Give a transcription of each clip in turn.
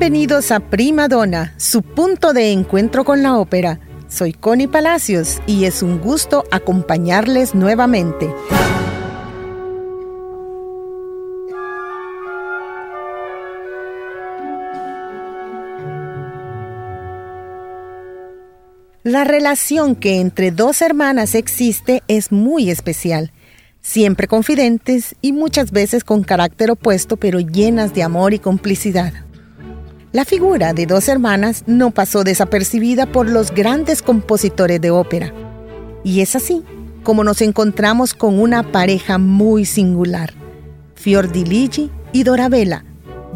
Bienvenidos a Prima Donna, su punto de encuentro con la ópera. Soy Connie Palacios y es un gusto acompañarles nuevamente. La relación que entre dos hermanas existe es muy especial, siempre confidentes y muchas veces con carácter opuesto pero llenas de amor y complicidad. La figura de dos hermanas no pasó desapercibida por los grandes compositores de ópera. Y es así como nos encontramos con una pareja muy singular, Fiordiligi y Dorabella,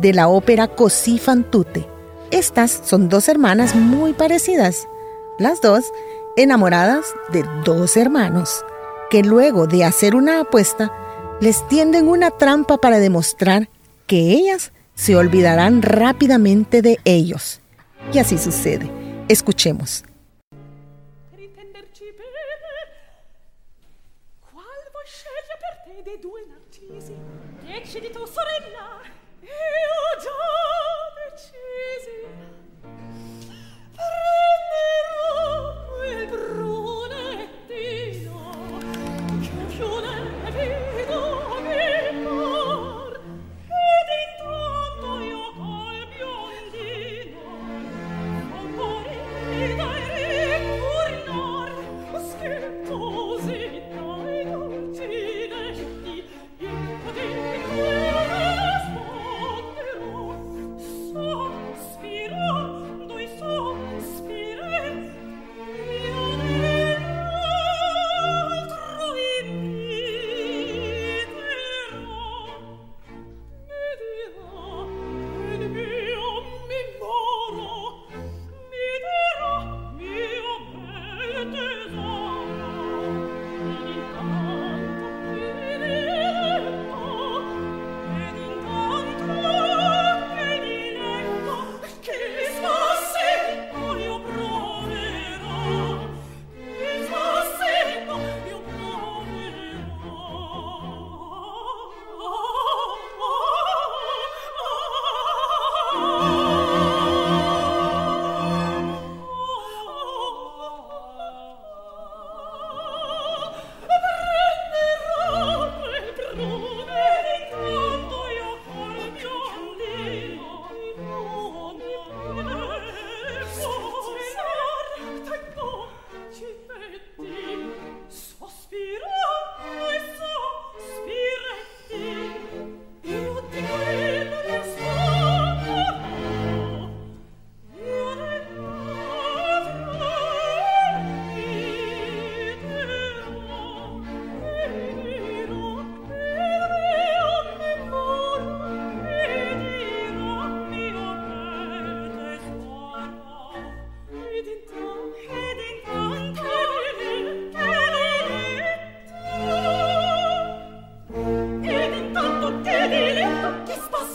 de la ópera Così fan tutte. Estas son dos hermanas muy parecidas, las dos enamoradas de dos hermanos, que luego de hacer una apuesta, les tienden una trampa para demostrar que ellas se olvidarán rápidamente de ellos. Y así sucede. Escuchemos.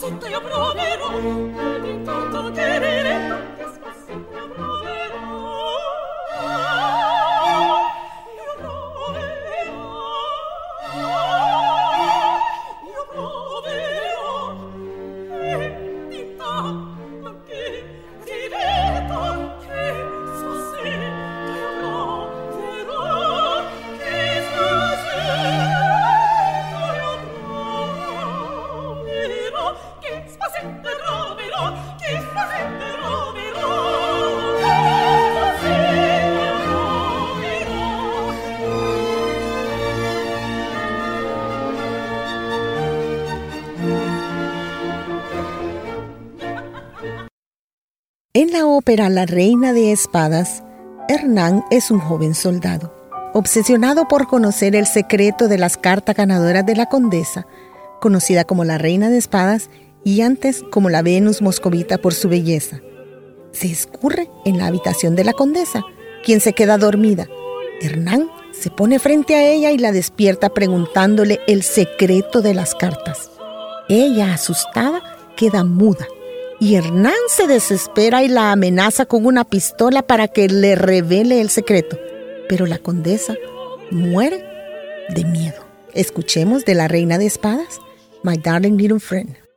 tutta io proverò. En la ópera La Reina de Espadas, Hernán es un joven soldado, obsesionado por conocer el secreto de las cartas ganadoras de la condesa, conocida como la Reina de Espadas y antes como la Venus moscovita por su belleza. Se escurre en la habitación de la condesa, quien se queda dormida. Hernán se pone frente a ella y la despierta preguntándole el secreto de las cartas. Ella, asustada, queda muda y Hernán se desespera y la amenaza con una pistola para que le revele el secreto. Pero la condesa muere de miedo. Escuchemos de la reina de espadas, My Darling Little Friend.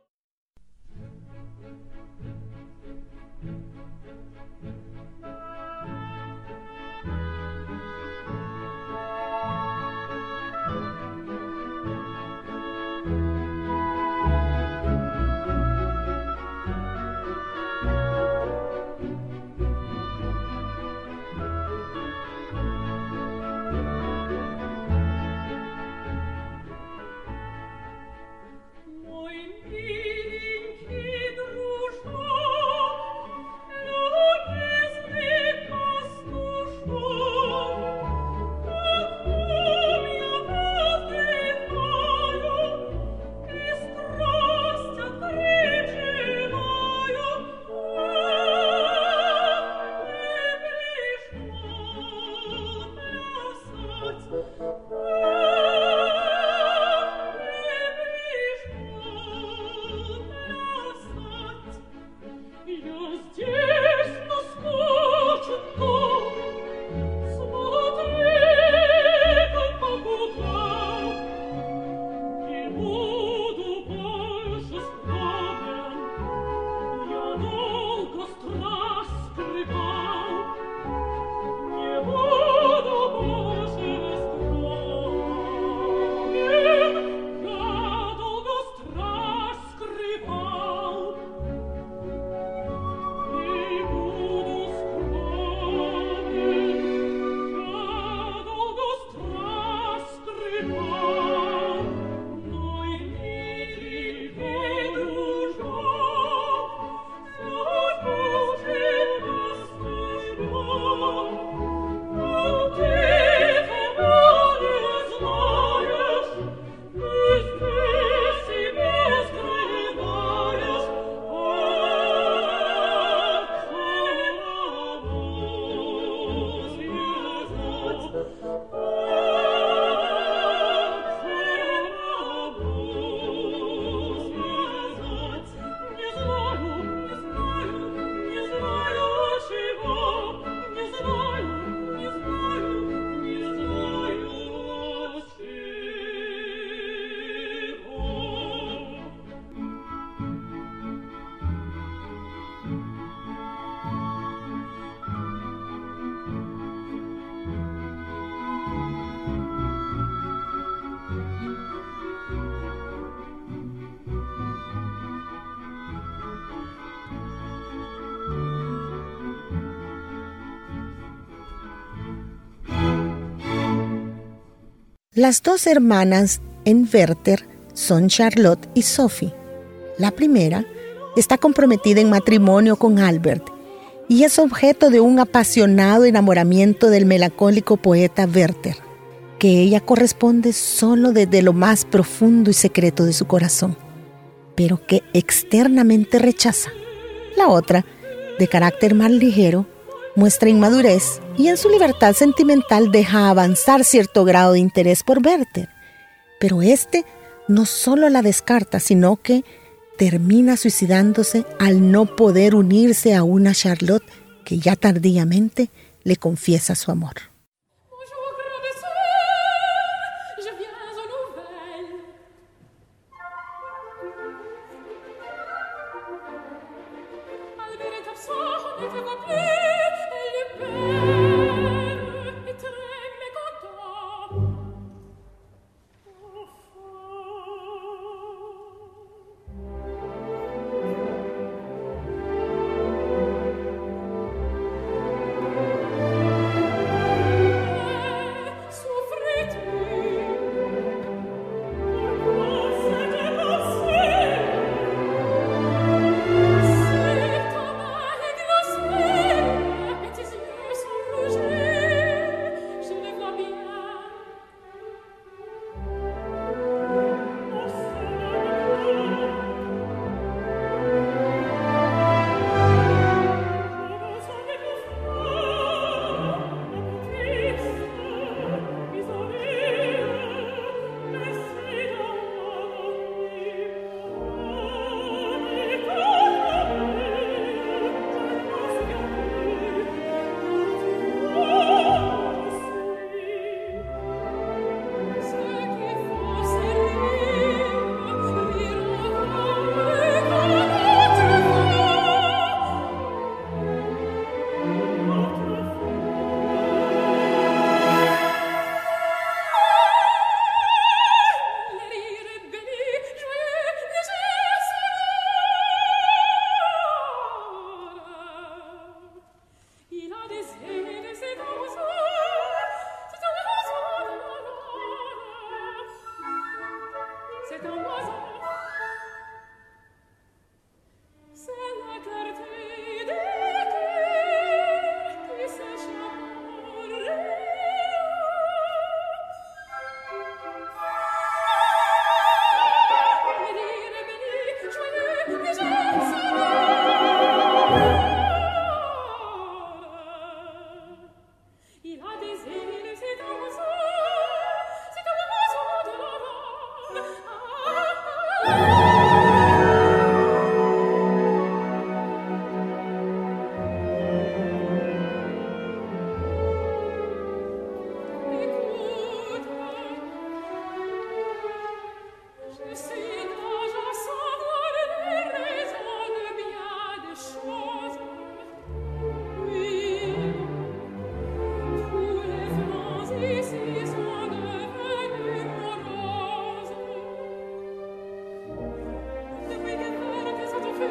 Las dos hermanas en Werther son Charlotte y Sophie. La primera está comprometida en matrimonio con Albert y es objeto de un apasionado enamoramiento del melancólico poeta Werther, que ella corresponde solo desde lo más profundo y secreto de su corazón, pero que externamente rechaza. La otra, de carácter más ligero, muestra inmadurez y en su libertad sentimental deja avanzar cierto grado de interés por Werther. Pero este no solo la descarta, sino que termina suicidándose al no poder unirse a una Charlotte que ya tardíamente le confiesa su amor.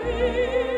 Senhor.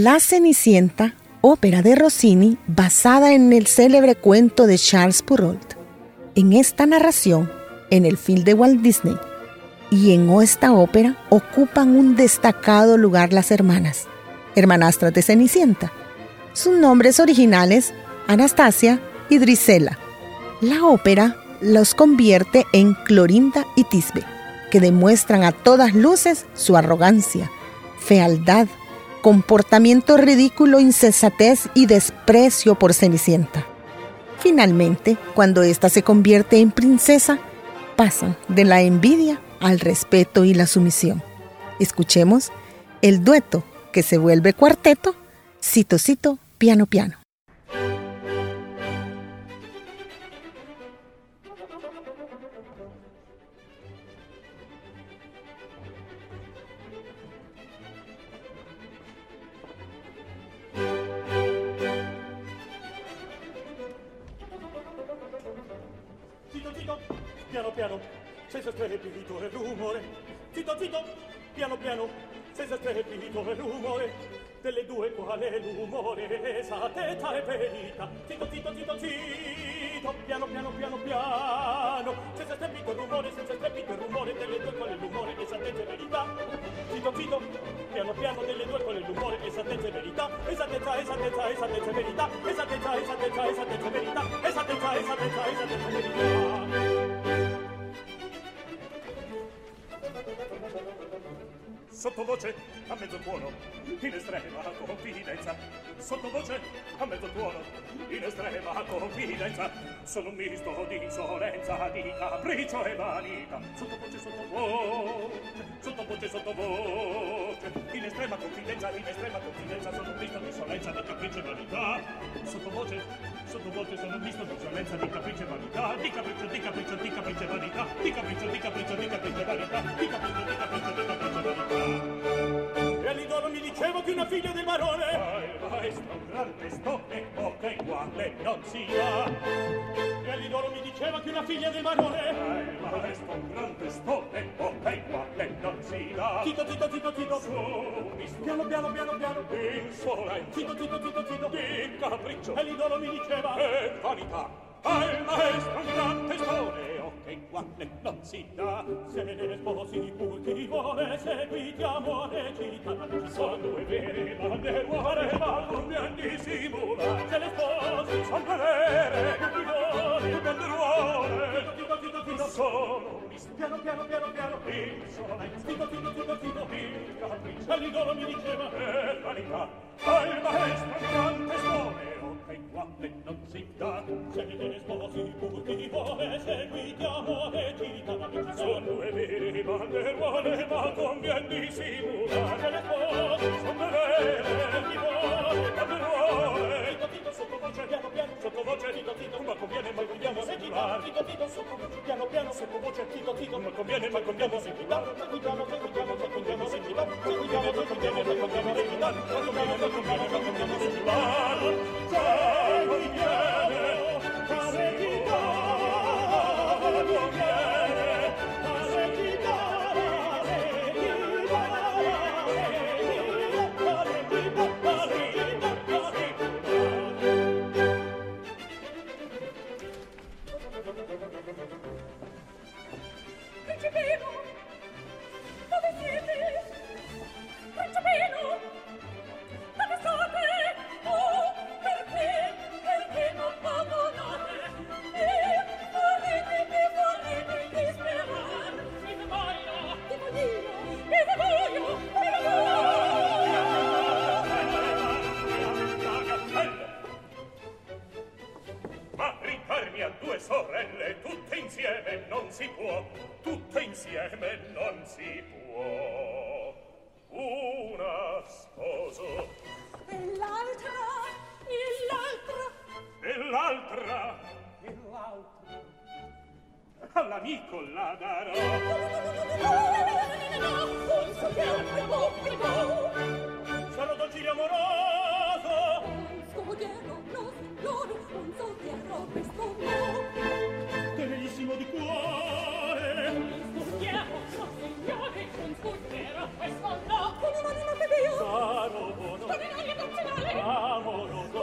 La Cenicienta, ópera de Rossini basada en el célebre cuento de Charles Perrault. En esta narración, en el film de Walt Disney y en esta ópera ocupan un destacado lugar las hermanas, hermanastras de Cenicienta. Sus nombres originales, Anastasia y Drisela. La ópera los convierte en Clorinda y Tisbe, que demuestran a todas luces su arrogancia, fealdad, comportamiento ridículo, insensatez y desprecio por Cenicienta. Finalmente, cuando ésta se convierte en princesa, pasan de la envidia al respeto y la sumisión. Escuchemos el dueto que se vuelve cuarteto, cito, cito, piano. piano piano, delle due qual è l'umore, esattezza e verità. Esattezza, esattezza, esattezza e verità. Esattezza, esattezza, esattezza e verità. Esattezza, esattezza, esattezza sottovoce a mezzo tuono in estrema confidenza. Sottovoce a mezzo tuono in estrema confidenza. Sono un misto di insolenza di capriccio e vanità. Sottovoce sottovoce sottovoce sottovoce in estrema confidenza in estrema confidenza sono un misto di insolenza di capriccio e vanità. Sottovoce sottovoce sono un misto di insolenza di capriccio e vanità. Di capriccio di capriccio di capriccio e vanità. Di capriccio di capriccio figlio del barone vai vai gran questo e poca uguale non sia Bellidoro mi diceva che una figlia del barone vai vai gran questo e poca uguale non sia Tito Tito Tito Tito su piano piano piano piano. insolente Tito Tito Tito Tito di capriccio. L'idolo mi diceva E vanità. Al maestro gran testone e in quale non si dà se ne sposi pur chi vuole seguiti amore città. Sono due vere banderuare ma non mi han dissimula se le sposi son valere chi vuole banderuare tito tito tito sono piano piano piano piano insolai tito tito tito tito il capriccio. L'idolo mi diceva è vanità al maestro e qua e non si dà se ne sposi tutti vuole seguitiamo e ci dà sono due vere banderuole ma convien dissimulare se le sposi sono vere chi vuole banderuole tito sottovoce piano piano sottovoce tito tito ma conviene ma conviene seguitare tito tito sottovoce piano piano sottovoce tito tito ma conviene ma conviene seguitare seguitiamo seguitiamo seguitiamo seguitiamo seguitiamo seguitiamo seguitiamo seguitiamo seguitiamo l'altra e l'altra all'amico la darò. Sono dolcile amoroso. Un sogliero lo signoro un sogliero questo no tenerissimo di cuore. Un sogliero lo signore un sogliero questo no con un'anima che io sarò buono con un'aria nazionale ah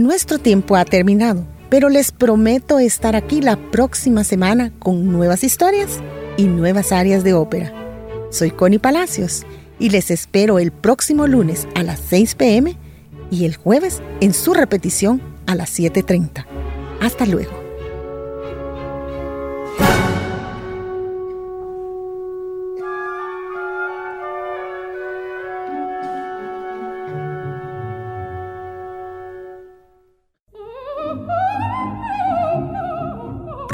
Nuestro tiempo ha terminado, pero les prometo estar aquí la próxima semana con nuevas historias y nuevas áreas de ópera. Soy Connie Palacios y les espero el próximo lunes a las 6 pm y el jueves en su repetición a las 7.30. Hasta luego.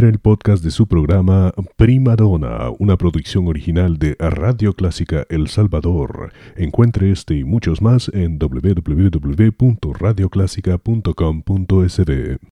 Era el podcast de su programa Prima Donna, una producción original de Radio Clásica El Salvador. Encuentre este y muchos más en www.radioclásica.com.sb.